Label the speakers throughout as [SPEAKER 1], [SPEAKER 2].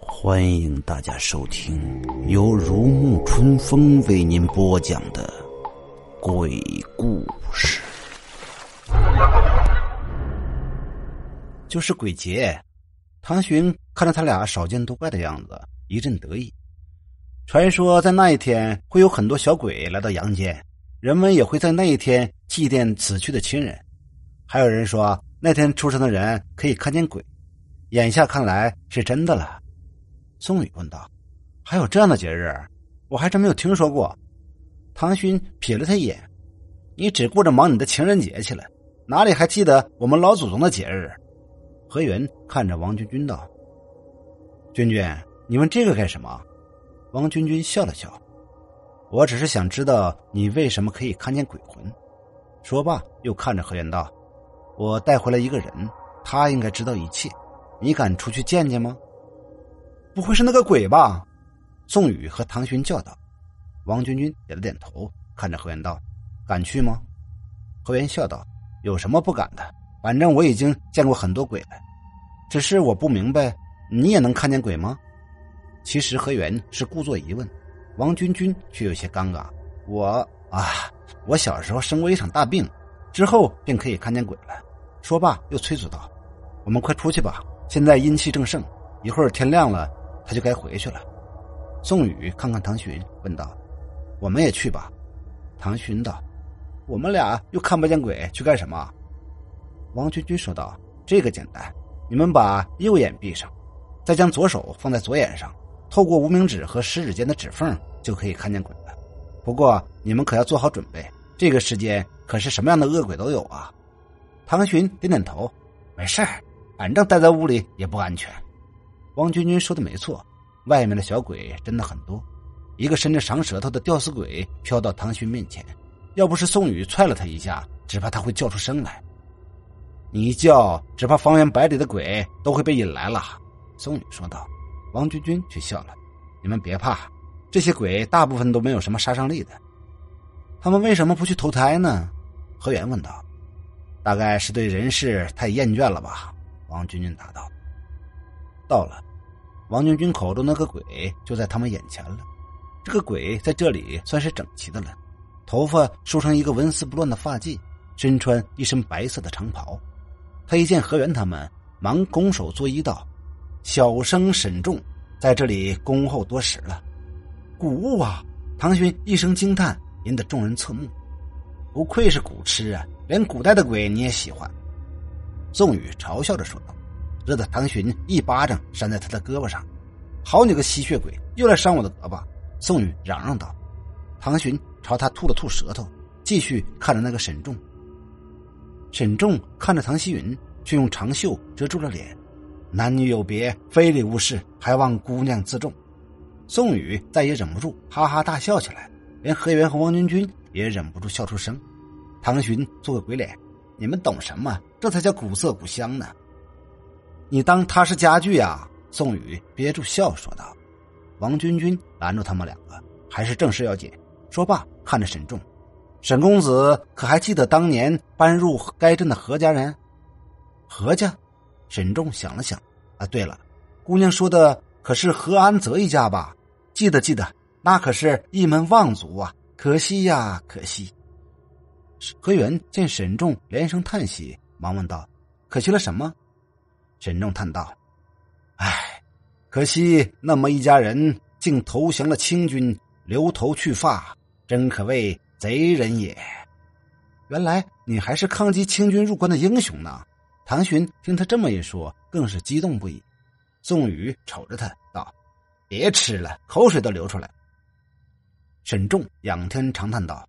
[SPEAKER 1] 欢迎大家收听由如沐春风为您播讲的鬼故事。就是鬼节，唐寻看着他俩少见多怪的样子，一阵得意。传说在那一天会有很多小鬼来到阳间，人们也会在那一天祭奠死去的亲人。还有人说那天出生的人可以看见鬼，眼下看来是真的了。宋宇问道：“还有这样的节日？我还真没有听说过。”唐勋瞥了他一眼：“你只顾着忙你的情人节去了，哪里还记得我们老祖宗的节日？”何云看着王君君道：“君君，你问这个干什么？”王君君笑了笑：“我只是想知道你为什么可以看见鬼魂。”说罢，又看着何源道：“我带回来一个人，他应该知道一切，你敢出去见见吗？”不会是那个鬼吧？宋宇和唐勋叫道。王君君点了点头，看着何源道：“敢去吗？”何源笑道：“有什么不敢的？反正我已经见过很多鬼了，只是我不明白，你也能看见鬼吗？”其实何源是故作疑问，王君君却有些尴尬：“我啊，我小时候生过一场大病，之后便可以看见鬼了。”说罢又催促道：“我们快出去吧，现在阴气正盛，一会儿天亮了。”他就该回去了。宋宇看看唐寻，问道：“我们也去吧？”唐寻道：“我们俩又看不见鬼，去干什么？”王君君说道：“这个简单，你们把右眼闭上，再将左手放在左眼上，透过无名指和食指间的指缝，就可以看见鬼了。不过你们可要做好准备，这个时间可是什么样的恶鬼都有啊。”唐寻点点头：“没事反正待在屋里也不安全。”王君君说的没错，外面的小鬼真的很多。一个伸着长舌头的吊死鬼飘到唐勋面前，要不是宋宇踹了他一下，只怕他会叫出声来。你一叫，只怕方圆百里的鬼都会被引来了。宋宇说道。王君君却笑了：“你们别怕，这些鬼大部分都没有什么杀伤力的。他们为什么不去投胎呢？”何源问道。“大概是对人世太厌倦了吧。”王君君答道。到了。王君君口中那个鬼就在他们眼前了。这个鬼在这里算是整齐的了，头发梳成一个纹丝不乱的发髻，身穿一身白色的长袍。他一见何源他们，忙拱手作揖道：“小生沈仲，在这里恭候多时了。”古物啊！唐勋一声惊叹，引得众人侧目。不愧是古痴啊，连古代的鬼你也喜欢。宋宇嘲笑着说道。惹得唐寻一巴掌扇在他的胳膊上，好你个吸血鬼，又来扇我的胳膊！宋宇嚷嚷道。唐寻朝他吐了吐舌头，继续看着那个沈仲。沈仲看着唐希云，却用长袖遮住了脸。男女有别，非礼勿视，还望姑娘自重。宋宇再也忍不住，哈哈大笑起来，连何元和王君君也忍不住笑出声。唐寻做个鬼脸：“你们懂什么？这才叫古色古香呢！”你当他是家具呀？宋宇憋住笑说道。王君君拦住他们两个，还是正事要紧。说罢，看着沈仲：“沈公子可还记得当年搬入该镇的何家人？”何家？沈仲想了想：“啊，对了，姑娘说的可是何安泽一家吧？记得，记得，那可是一门望族啊！可惜呀，可惜。”何元见沈仲连声叹息，忙问道：“可惜了什么？”沈仲叹道：“唉，可惜那么一家人竟投降了清军，留头去发，真可谓贼人也。原来你还是抗击清军入关的英雄呢！”唐寻听他这么一说，更是激动不已。宋宇瞅着他道：“别吃了，口水都流出来。”沈仲仰天长叹道：“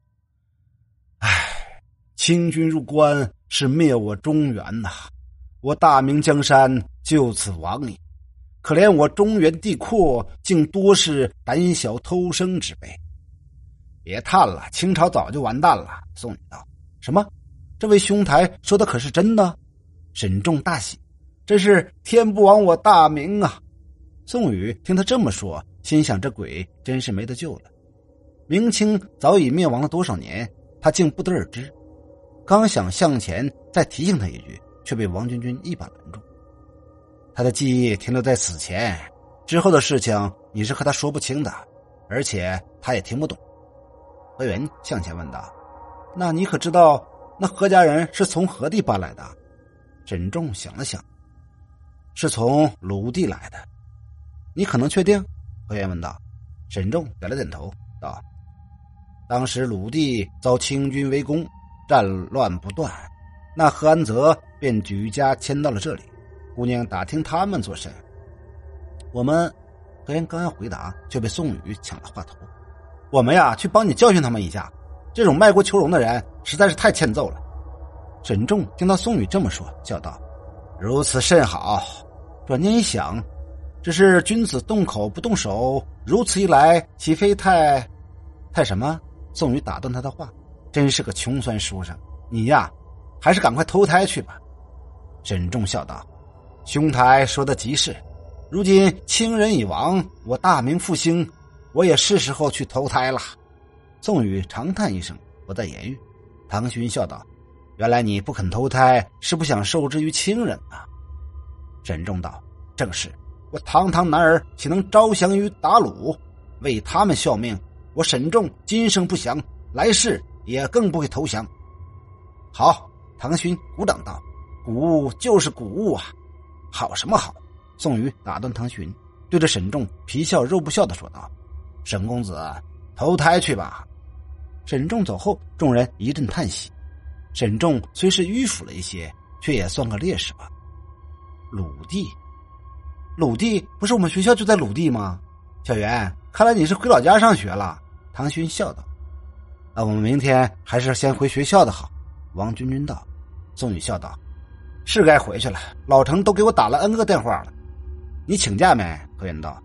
[SPEAKER 1] 唉，清军入关是灭我中原呐。”我大明江山就此亡矣，可怜我中原地阔，竟多是胆小偷生之辈。别叹了，清朝早就完蛋了。宋宇道：“什么？这位兄台说的可是真的？”沈仲大喜，真是天不亡我大明啊！宋宇听他这么说，心想：这鬼真是没得救了。明清早已灭亡了多少年，他竟不得而知。刚想向前再提醒他一句，却被王军军一把拦住。他的记忆停留在此前，之后的事情你是和他说不清的，而且他也听不懂。何元向前问道：“那你可知道那何家人是从何地搬来的？”沈重想了想，是从鲁地来的。你可能确定？何元问道。沈重点了点头，道：“当时鲁地遭清军围攻。”战乱不断，那何安泽便举家迁到了这里。姑娘打听他们做甚？我们何言刚要回答，却被宋宇抢了话头。我们呀，去帮你教训他们一下。这种卖国求荣的人实在是太欠揍了。沈重听到宋宇这么说，叫道：“如此甚好。”转念一想，只是君子动口不动手，如此一来，岂非太……太什么？宋宇打断他的话。真是个穷酸书生，你呀，还是赶快投胎去吧。”沈重笑道，“兄台说的极是，如今亲人已亡，我大明复兴，我也是时候去投胎了。”宋宇长叹一声，不再言语。唐勋笑道：“原来你不肯投胎，是不想受制于亲人啊？”沈重道：“正是，我堂堂男儿岂能招降于鞑虏？为他们效命，我沈仲今生不降，来世。”也更不会投降。好，唐勋鼓掌道：“鼓舞就是鼓舞啊！好什么好？”宋瑜打断唐勋，对着沈仲皮笑肉不笑的说道：“沈公子，投胎去吧。”沈重走后，众人一阵叹息。沈重虽是迂腐了一些，却也算个烈士吧。鲁地，鲁地不是我们学校就在鲁地吗？小袁，看来你是回老家上学了。唐勋笑道。那我们明天还是先回学校的好。”王军军道。宋宇笑道：“是该回去了，老程都给我打了 N 个电话了。你请假没？”何云道。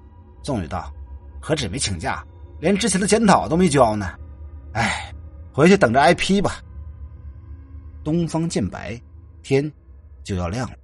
[SPEAKER 1] 宋宇道：“何止没请假，连之前的检讨都没交呢。哎，回去等着挨批吧。”东方渐白，天就要亮了。